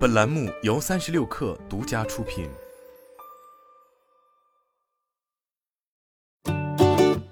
本栏目由三十六氪独家出品。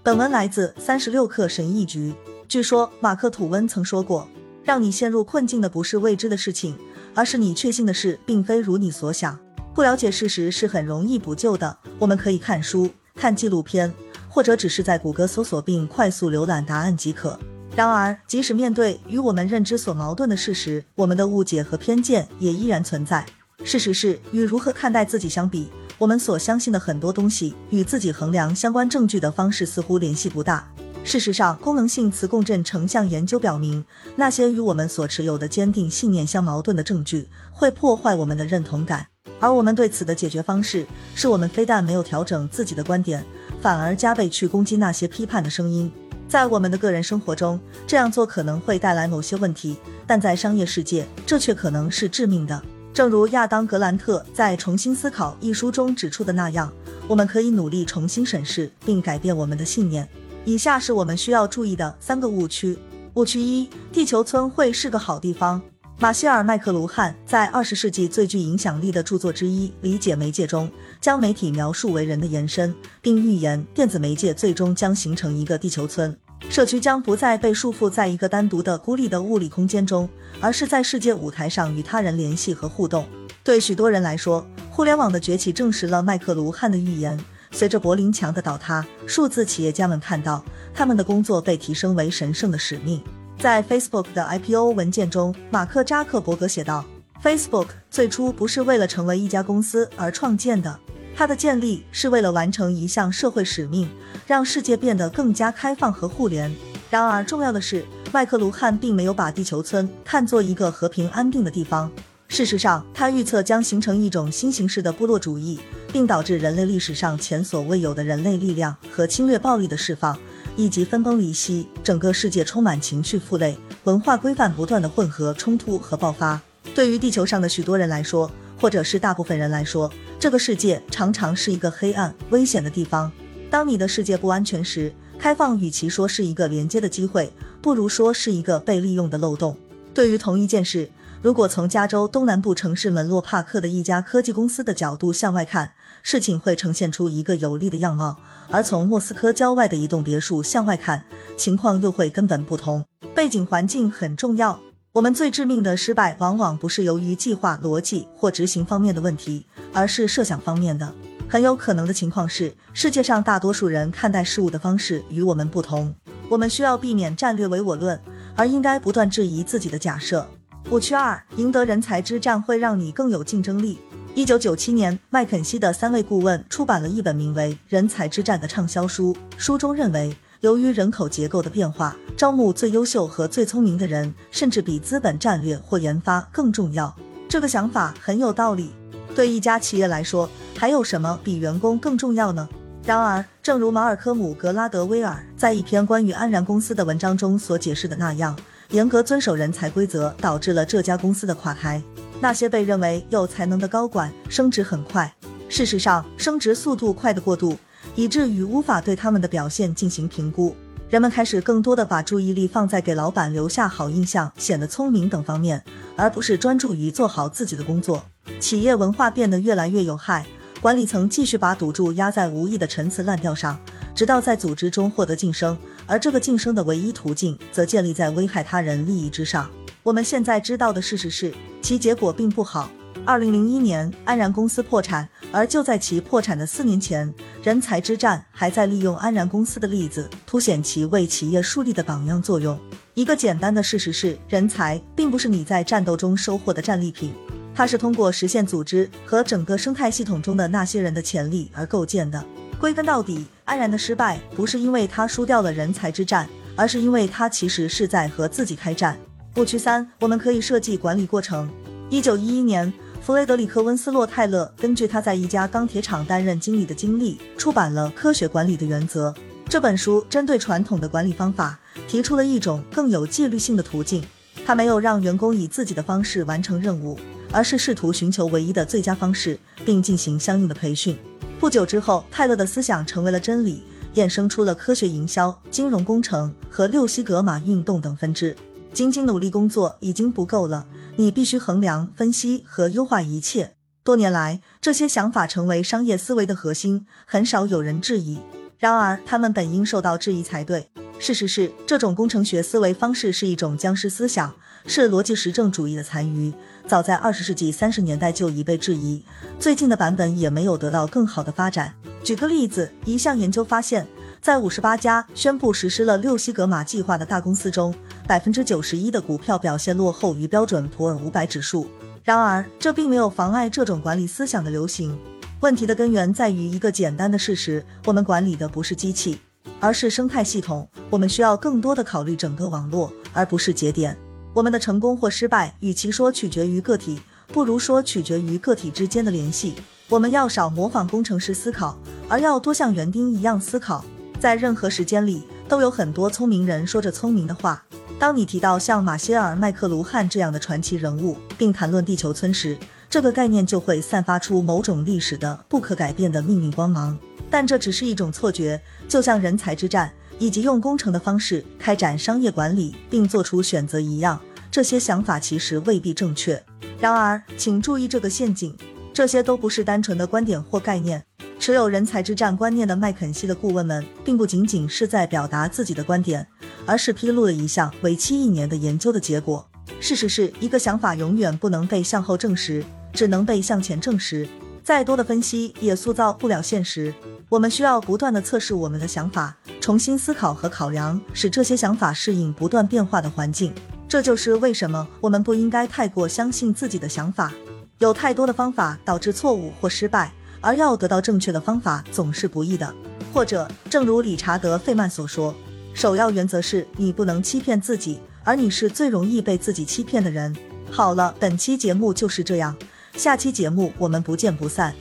本文来自三十六氪神译局。据说马克吐温曾说过：“让你陷入困境的不是未知的事情，而是你确信的事并非如你所想。不了解事实是很容易补救的。我们可以看书、看纪录片，或者只是在谷歌搜索并快速浏览答案即可。”然而，即使面对与我们认知所矛盾的事实，我们的误解和偏见也依然存在。事实是，与如何看待自己相比，我们所相信的很多东西与自己衡量相关证据的方式似乎联系不大。事实上，功能性磁共振成像研究表明，那些与我们所持有的坚定信念相矛盾的证据会破坏我们的认同感。而我们对此的解决方式，是我们非但没有调整自己的观点，反而加倍去攻击那些批判的声音。在我们的个人生活中，这样做可能会带来某些问题，但在商业世界，这却可能是致命的。正如亚当·格兰特在《重新思考》一书中指出的那样，我们可以努力重新审视并改变我们的信念。以下是我们需要注意的三个误区：误区一，地球村会是个好地方。马歇尔·麦克卢汉在二十世纪最具影响力的著作之一《理解媒介》中，将媒体描述为人的延伸，并预言电子媒介最终将形成一个地球村。社区将不再被束缚在一个单独的、孤立的物理空间中，而是在世界舞台上与他人联系和互动。对许多人来说，互联网的崛起证实了麦克卢汉的预言。随着柏林墙的倒塌，数字企业家们看到他们的工作被提升为神圣的使命。在 Facebook 的 IPO 文件中，马克扎克伯格写道：“Facebook 最初不是为了成为一家公司而创建的，它的建立是为了完成一项社会使命，让世界变得更加开放和互联。”然而，重要的是，麦克卢汉并没有把地球村看作一个和平安定的地方。事实上，他预测将形成一种新形式的部落主义，并导致人类历史上前所未有的人类力量和侵略暴力的释放。以及分崩离析，整个世界充满情绪负累，文化规范不断的混合冲突和爆发。对于地球上的许多人来说，或者是大部分人来说，这个世界常常是一个黑暗、危险的地方。当你的世界不安全时，开放与其说是一个连接的机会，不如说是一个被利用的漏洞。对于同一件事，如果从加州东南部城市门洛帕克的一家科技公司的角度向外看，事情会呈现出一个有利的样貌；而从莫斯科郊外的一栋别墅向外看，情况又会根本不同。背景环境很重要。我们最致命的失败，往往不是由于计划、逻辑或执行方面的问题，而是设想方面的。很有可能的情况是，世界上大多数人看待事物的方式与我们不同。我们需要避免战略唯我论，而应该不断质疑自己的假设。误区二：赢得人才之战会让你更有竞争力。一九九七年，麦肯锡的三位顾问出版了一本名为《人才之战》的畅销书。书中认为，由于人口结构的变化，招募最优秀和最聪明的人，甚至比资本战略或研发更重要。这个想法很有道理。对一家企业来说，还有什么比员工更重要呢？然而，正如马尔科姆·格拉德威尔在一篇关于安然公司的文章中所解释的那样。严格遵守人才规则，导致了这家公司的垮台。那些被认为有才能的高管升职很快，事实上，升职速度快的过度，以至于无法对他们的表现进行评估。人们开始更多的把注意力放在给老板留下好印象、显得聪明等方面，而不是专注于做好自己的工作。企业文化变得越来越有害，管理层继续把赌注压在无意的陈词滥调上。直到在组织中获得晋升，而这个晋升的唯一途径则建立在危害他人利益之上。我们现在知道的事实是，其结果并不好。二零零一年，安然公司破产，而就在其破产的四年前，人才之战还在利用安然公司的例子，凸显其为企业树立的榜样作用。一个简单的事实是，人才并不是你在战斗中收获的战利品，它是通过实现组织和整个生态系统中的那些人的潜力而构建的。归根到底，安然的失败不是因为他输掉了人才之战，而是因为他其实是在和自己开战。误区三，我们可以设计管理过程。一九一一年，弗雷德里克·温斯洛·泰勒根据他在一家钢铁厂担任经理的经历，出版了《科学管理的原则》。这本书针对传统的管理方法，提出了一种更有纪律性的途径。他没有让员工以自己的方式完成任务，而是试图寻求唯一的最佳方式，并进行相应的培训。不久之后，泰勒的思想成为了真理，衍生出了科学营销、金融工程和六西格玛运动等分支。仅仅努力工作已经不够了，你必须衡量、分析和优化一切。多年来，这些想法成为商业思维的核心，很少有人质疑。然而，他们本应受到质疑才对。事实是，这种工程学思维方式是一种僵尸思想，是逻辑实证主义的残余。早在二十世纪三十年代就已被质疑，最近的版本也没有得到更好的发展。举个例子，一项研究发现，在五十八家宣布实施了六西格玛计划的大公司中，百分之九十一的股票表现落后于标准普尔五百指数。然而，这并没有妨碍这种管理思想的流行。问题的根源在于一个简单的事实：我们管理的不是机器。而是生态系统，我们需要更多的考虑整个网络，而不是节点。我们的成功或失败，与其说取决于个体，不如说取决于个体之间的联系。我们要少模仿工程师思考，而要多像园丁一样思考。在任何时间里，都有很多聪明人说着聪明的话。当你提到像马歇尔·麦克卢汉这样的传奇人物，并谈论地球村时，这个概念就会散发出某种历史的不可改变的命运光芒。但这只是一种错觉，就像人才之战以及用工程的方式开展商业管理并做出选择一样，这些想法其实未必正确。然而，请注意这个陷阱：这些都不是单纯的观点或概念。持有人才之战观念的麦肯锡的顾问们，并不仅仅是在表达自己的观点，而是披露了一项为期一年的研究的结果。事实是一个想法永远不能被向后证实，只能被向前证实。再多的分析也塑造不了现实。我们需要不断的测试我们的想法，重新思考和考量，使这些想法适应不断变化的环境。这就是为什么我们不应该太过相信自己的想法。有太多的方法导致错误或失败，而要得到正确的方法总是不易的。或者，正如理查德·费曼所说，首要原则是你不能欺骗自己，而你是最容易被自己欺骗的人。好了，本期节目就是这样，下期节目我们不见不散。